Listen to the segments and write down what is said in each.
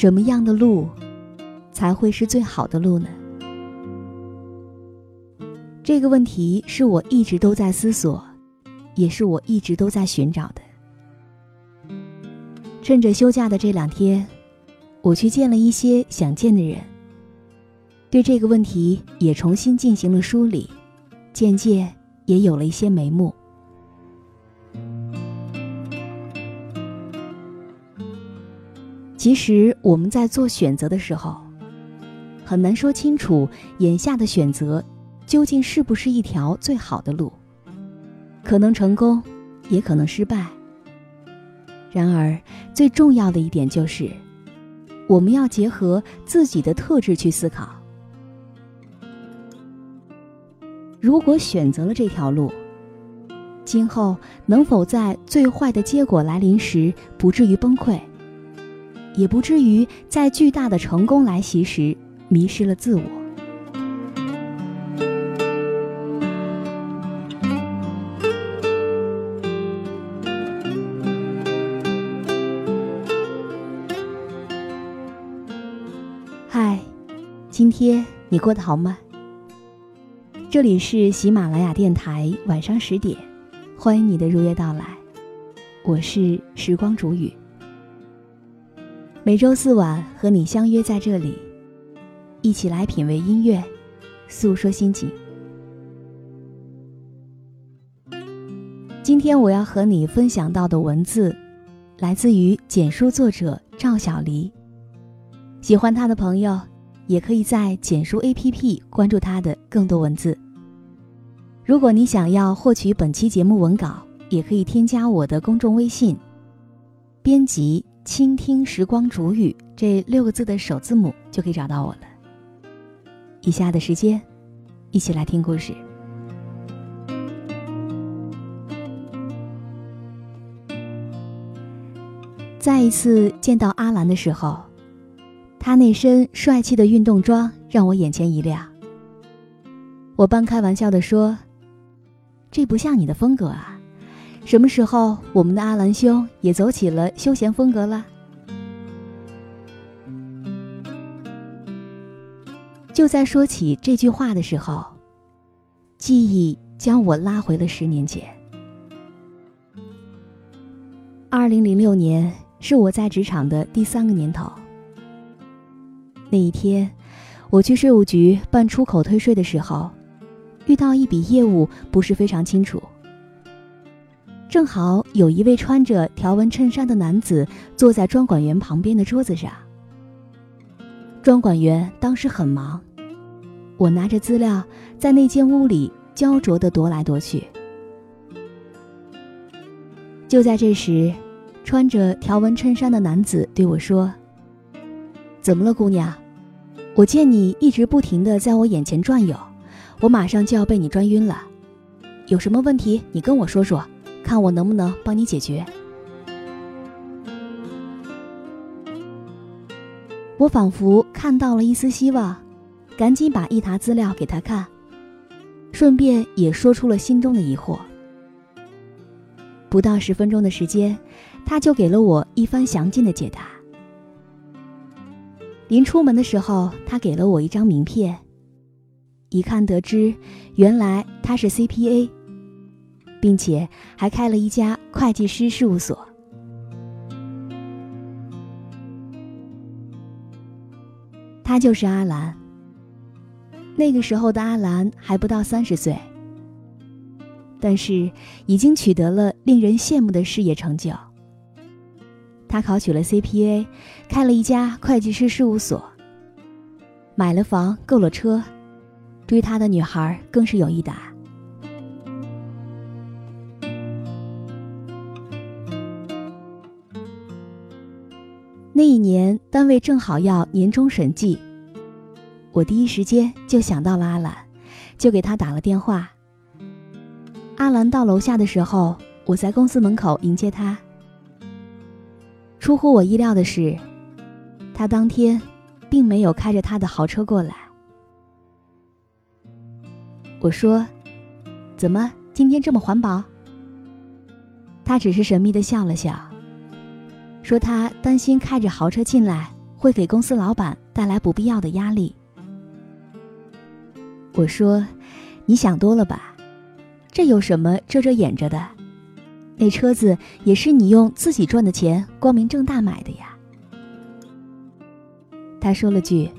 什么样的路，才会是最好的路呢？这个问题是我一直都在思索，也是我一直都在寻找的。趁着休假的这两天，我去见了一些想见的人，对这个问题也重新进行了梳理，渐渐也有了一些眉目。其实我们在做选择的时候，很难说清楚眼下的选择究竟是不是一条最好的路，可能成功，也可能失败。然而最重要的一点就是，我们要结合自己的特质去思考。如果选择了这条路，今后能否在最坏的结果来临时不至于崩溃？也不至于在巨大的成功来袭时迷失了自我。嗨，今天你过得好吗？这里是喜马拉雅电台，晚上十点，欢迎你的如约到来，我是时光煮雨。每周四晚和你相约在这里，一起来品味音乐，诉说心情。今天我要和你分享到的文字，来自于简书作者赵小黎。喜欢他的朋友，也可以在简书 APP 关注他的更多文字。如果你想要获取本期节目文稿，也可以添加我的公众微信，编辑。倾听时光煮雨这六个字的首字母就可以找到我了。以下的时间，一起来听故事。再一次见到阿兰的时候，他那身帅气的运动装让我眼前一亮。我半开玩笑的说：“这不像你的风格啊。”什么时候我们的阿兰兄也走起了休闲风格了？就在说起这句话的时候，记忆将我拉回了十年前。二零零六年是我在职场的第三个年头。那一天，我去税务局办出口退税的时候，遇到一笔业务不是非常清楚。正好有一位穿着条纹衬衫的男子坐在专管员旁边的桌子上。专管员当时很忙，我拿着资料在那间屋里焦灼地踱来踱去。就在这时，穿着条纹衬衫的男子对我说：“怎么了，姑娘？我见你一直不停地在我眼前转悠，我马上就要被你转晕了。有什么问题，你跟我说说。”看我能不能帮你解决。我仿佛看到了一丝希望，赶紧把一沓资料给他看，顺便也说出了心中的疑惑。不到十分钟的时间，他就给了我一番详尽的解答。临出门的时候，他给了我一张名片，一看得知，原来他是 CPA，并且还开了一家会计师事务所。他就是阿兰。那个时候的阿兰还不到三十岁，但是已经取得了令人羡慕的事业成就。他考取了 CPA，开了一家会计师事务所，买了房，购了车。追他的女孩更是有一打。那一年，单位正好要年终审计，我第一时间就想到了阿兰，就给他打了电话。阿兰到楼下的时候，我在公司门口迎接他。出乎我意料的是，他当天并没有开着他的豪车过来。我说：“怎么今天这么环保？”他只是神秘的笑了笑，说他担心开着豪车进来会给公司老板带来不必要的压力。我说：“你想多了吧？这有什么遮遮掩着的？那车子也是你用自己赚的钱光明正大买的呀。”他说了句：“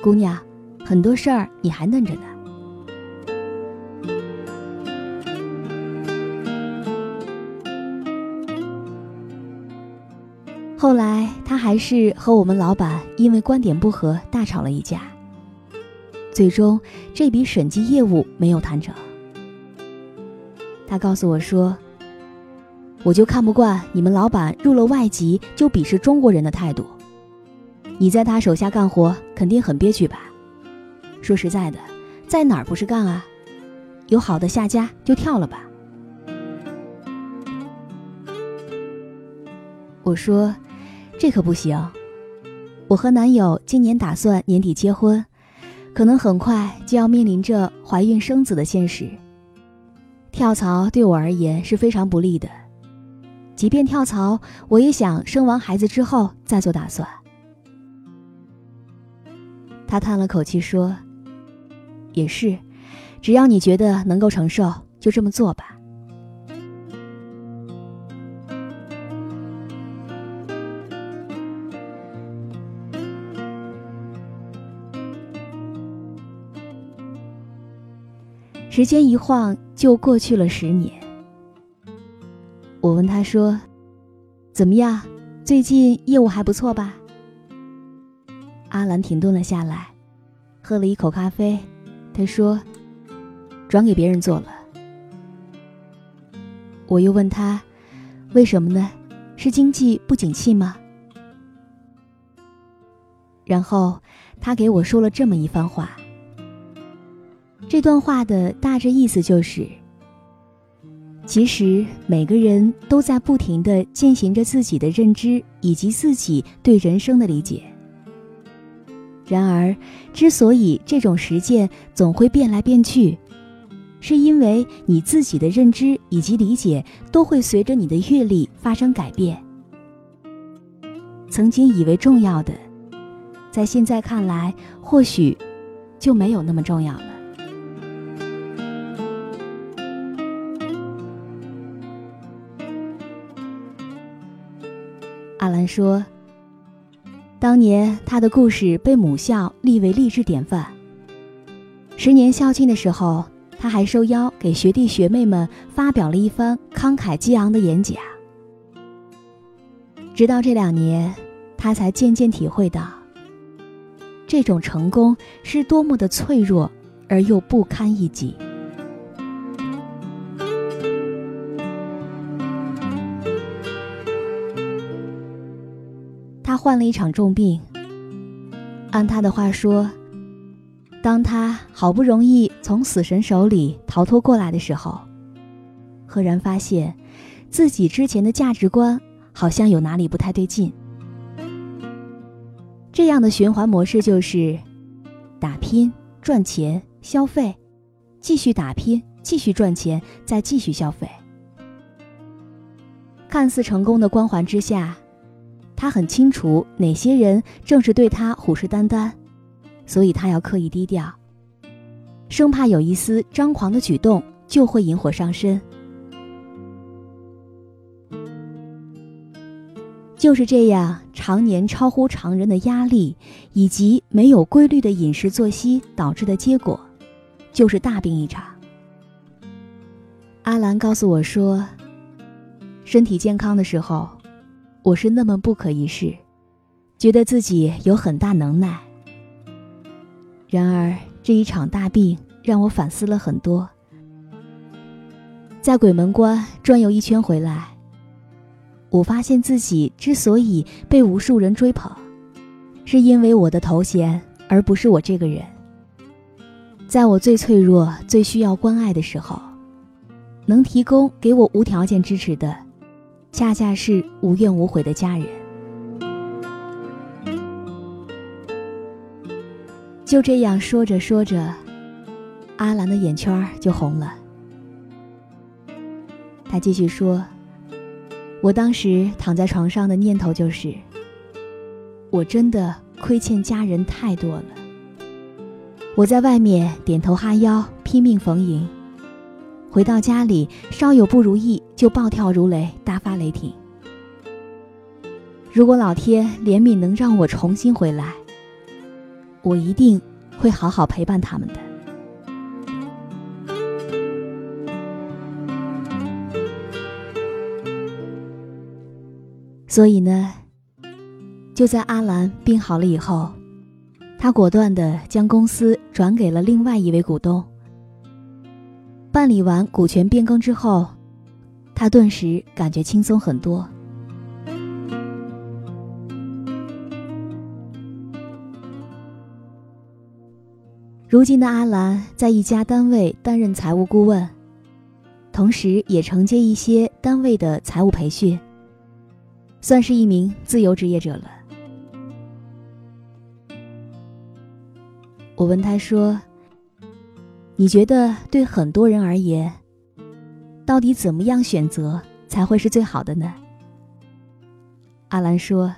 姑娘，很多事儿你还嫩着呢。”后来，他还是和我们老板因为观点不合大吵了一架。最终，这笔审计业务没有谈成。他告诉我说：“我就看不惯你们老板入了外籍就鄙视中国人的态度。你在他手下干活，肯定很憋屈吧？说实在的，在哪儿不是干啊？有好的下家就跳了吧。”我说。这可不行，我和男友今年打算年底结婚，可能很快就要面临着怀孕生子的现实。跳槽对我而言是非常不利的，即便跳槽，我也想生完孩子之后再做打算。他叹了口气说：“也是，只要你觉得能够承受，就这么做吧。”时间一晃就过去了十年。我问他说：“怎么样？最近业务还不错吧？”阿兰停顿了下来，喝了一口咖啡。他说：“转给别人做了。”我又问他：“为什么呢？是经济不景气吗？”然后他给我说了这么一番话。这段话的大致意思就是：其实每个人都在不停的践行着自己的认知以及自己对人生的理解。然而，之所以这种实践总会变来变去，是因为你自己的认知以及理解都会随着你的阅历发生改变。曾经以为重要的，在现在看来，或许就没有那么重要了。说：“当年他的故事被母校立为励志典范。十年校庆的时候，他还受邀给学弟学妹们发表了一番慷慨激昂的演讲。直到这两年，他才渐渐体会到，这种成功是多么的脆弱而又不堪一击。”患了一场重病。按他的话说，当他好不容易从死神手里逃脱过来的时候，赫然发现自己之前的价值观好像有哪里不太对劲。这样的循环模式就是：打拼赚钱消费，继续打拼继续赚钱再继续消费。看似成功的光环之下。他很清楚哪些人正是对他虎视眈眈，所以他要刻意低调。生怕有一丝张狂的举动就会引火上身。就是这样，常年超乎常人的压力，以及没有规律的饮食作息导致的结果，就是大病一场。阿兰告诉我说，身体健康的时候，我是那么不可一世，觉得自己有很大能耐。然而这一场大病让我反思了很多，在鬼门关转悠一圈回来。我发现自己之所以被无数人追捧，是因为我的头衔，而不是我这个人。在我最脆弱、最需要关爱的时候，能提供给我无条件支持的，恰恰是无怨无悔的家人。就这样说着说着，阿兰的眼圈就红了。他继续说。我当时躺在床上的念头就是：我真的亏欠家人太多了。我在外面点头哈腰，拼命逢迎；回到家里，稍有不如意就暴跳如雷，大发雷霆。如果老天怜悯，能让我重新回来，我一定会好好陪伴他们的。所以呢，就在阿兰病好了以后，他果断的将公司转给了另外一位股东。办理完股权变更之后，他顿时感觉轻松很多。如今的阿兰在一家单位担任财务顾问，同时也承接一些单位的财务培训。算是一名自由职业者了。我问他说：“你觉得对很多人而言，到底怎么样选择才会是最好的呢？”阿兰说：“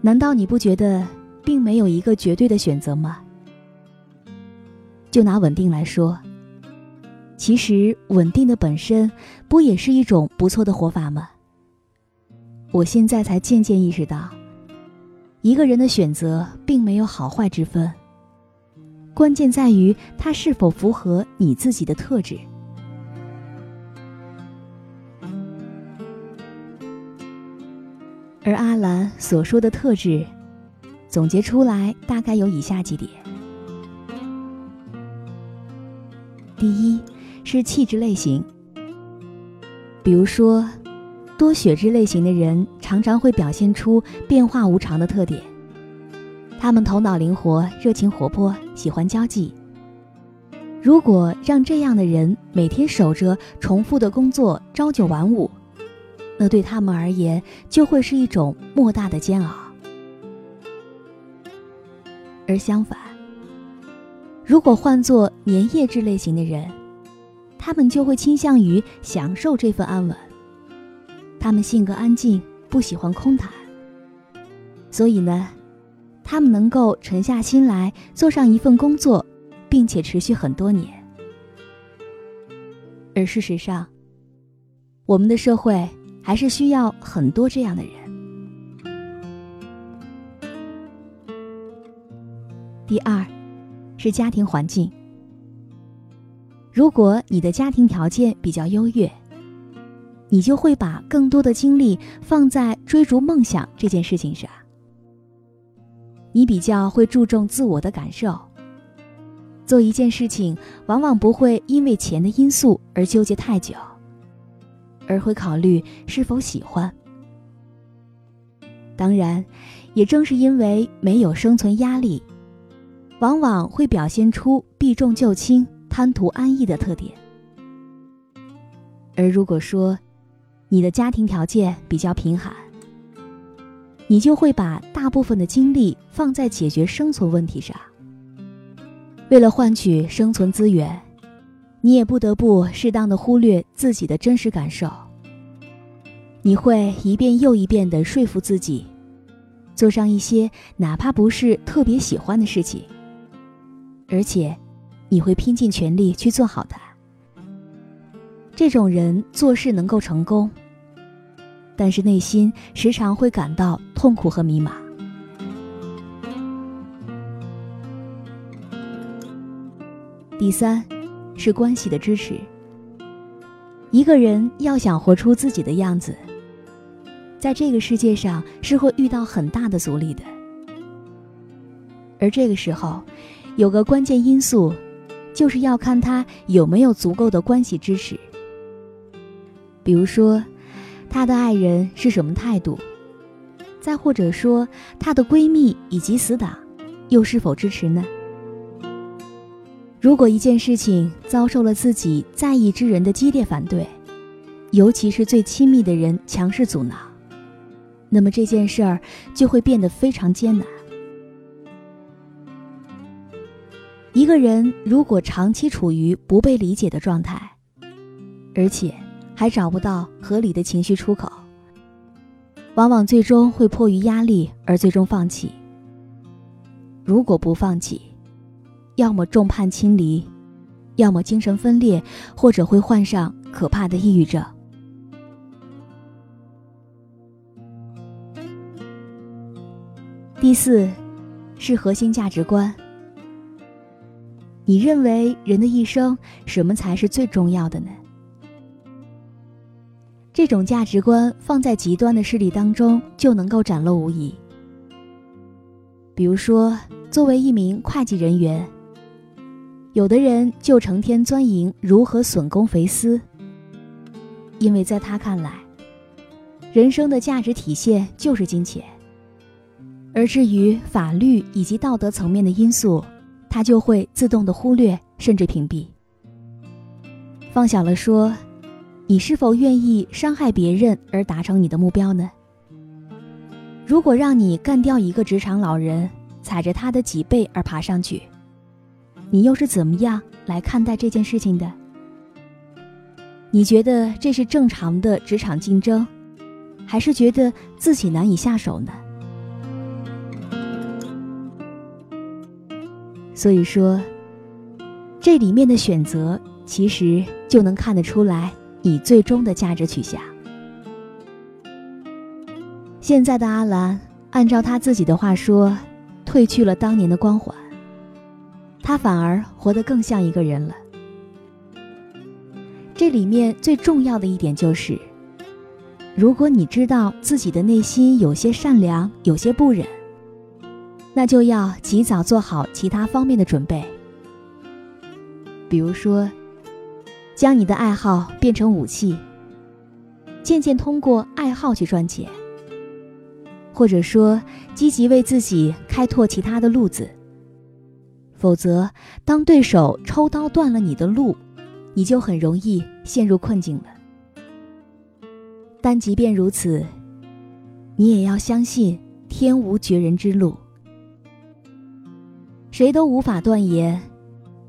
难道你不觉得并没有一个绝对的选择吗？就拿稳定来说，其实稳定的本身不也是一种不错的活法吗？”我现在才渐渐意识到，一个人的选择并没有好坏之分，关键在于他是否符合你自己的特质。而阿兰所说的特质，总结出来大概有以下几点：第一，是气质类型，比如说。多血质类型的人常常会表现出变化无常的特点，他们头脑灵活、热情活泼、喜欢交际。如果让这样的人每天守着重复的工作，朝九晚五，那对他们而言就会是一种莫大的煎熬。而相反，如果换做粘液质类型的人，他们就会倾向于享受这份安稳。他们性格安静，不喜欢空谈，所以呢，他们能够沉下心来做上一份工作，并且持续很多年。而事实上，我们的社会还是需要很多这样的人。第二，是家庭环境。如果你的家庭条件比较优越，你就会把更多的精力放在追逐梦想这件事情上。你比较会注重自我的感受，做一件事情往往不会因为钱的因素而纠结太久，而会考虑是否喜欢。当然，也正是因为没有生存压力，往往会表现出避重就轻、贪图安逸的特点。而如果说，你的家庭条件比较贫寒，你就会把大部分的精力放在解决生存问题上。为了换取生存资源，你也不得不适当的忽略自己的真实感受。你会一遍又一遍的说服自己，做上一些哪怕不是特别喜欢的事情，而且你会拼尽全力去做好它。这种人做事能够成功，但是内心时常会感到痛苦和迷茫。第三，是关系的支持。一个人要想活出自己的样子，在这个世界上是会遇到很大的阻力的。而这个时候，有个关键因素，就是要看他有没有足够的关系支持。比如说，她的爱人是什么态度？再或者说，她的闺蜜以及死党又是否支持呢？如果一件事情遭受了自己在意之人的激烈反对，尤其是最亲密的人强势阻挠，那么这件事儿就会变得非常艰难。一个人如果长期处于不被理解的状态，而且还找不到合理的情绪出口，往往最终会迫于压力而最终放弃。如果不放弃，要么众叛亲离，要么精神分裂，或者会患上可怕的抑郁症。第四，是核心价值观。你认为人的一生什么才是最重要的呢？这种价值观放在极端的势力当中就能够展露无遗。比如说，作为一名会计人员，有的人就成天钻营如何损公肥私，因为在他看来，人生的价值体现就是金钱，而至于法律以及道德层面的因素。他就会自动的忽略，甚至屏蔽。放小了说，你是否愿意伤害别人而达成你的目标呢？如果让你干掉一个职场老人，踩着他的脊背而爬上去，你又是怎么样来看待这件事情的？你觉得这是正常的职场竞争，还是觉得自己难以下手呢？所以说，这里面的选择其实就能看得出来以最终的价值取向。现在的阿兰，按照他自己的话说，褪去了当年的光环，他反而活得更像一个人了。这里面最重要的一点就是，如果你知道自己的内心有些善良，有些不忍。那就要及早做好其他方面的准备，比如说，将你的爱好变成武器，渐渐通过爱好去赚钱，或者说积极为自己开拓其他的路子。否则，当对手抽刀断了你的路，你就很容易陷入困境了。但即便如此，你也要相信天无绝人之路。谁都无法断言，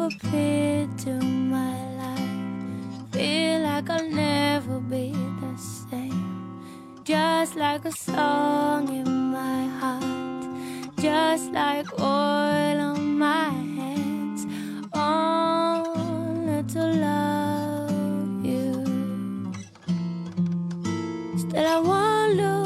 appeared to my life. Feel like I'll never be the same. Just like a song in my heart, just like oil on my hands. Only to love you. Still, I wonder why.